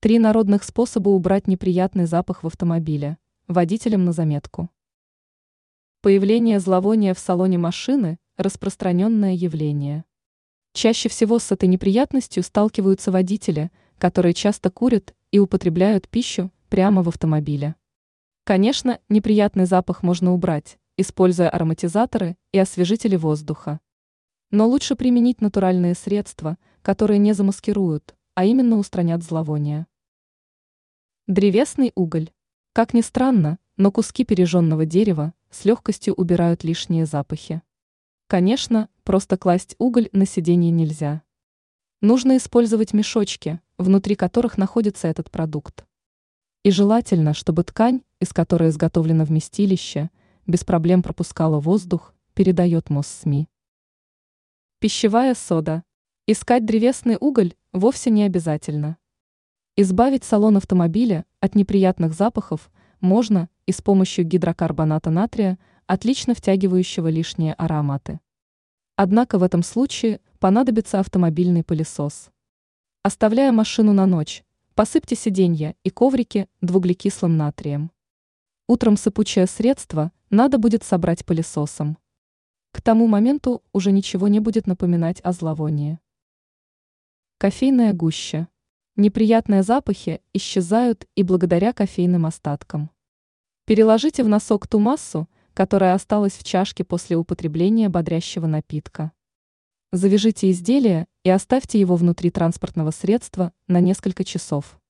Три народных способа убрать неприятный запах в автомобиле. Водителям на заметку. Появление зловония в салоне машины – распространенное явление. Чаще всего с этой неприятностью сталкиваются водители, которые часто курят и употребляют пищу прямо в автомобиле. Конечно, неприятный запах можно убрать, используя ароматизаторы и освежители воздуха. Но лучше применить натуральные средства, которые не замаскируют, а именно устранят зловоние. Древесный уголь. Как ни странно, но куски пережженного дерева с легкостью убирают лишние запахи. Конечно, просто класть уголь на сиденье нельзя. Нужно использовать мешочки, внутри которых находится этот продукт. И желательно, чтобы ткань, из которой изготовлено вместилище, без проблем пропускала воздух, передает МОС-СМИ. Пищевая сода. Искать древесный уголь вовсе не обязательно. Избавить салон автомобиля от неприятных запахов можно и с помощью гидрокарбоната натрия, отлично втягивающего лишние ароматы. Однако в этом случае понадобится автомобильный пылесос. Оставляя машину на ночь, посыпьте сиденья и коврики двуглекислым натрием. Утром сыпучее средство надо будет собрать пылесосом. К тому моменту уже ничего не будет напоминать о зловонии. Кофейная гуща. Неприятные запахи исчезают и благодаря кофейным остаткам. Переложите в носок ту массу, которая осталась в чашке после употребления бодрящего напитка. Завяжите изделие и оставьте его внутри транспортного средства на несколько часов.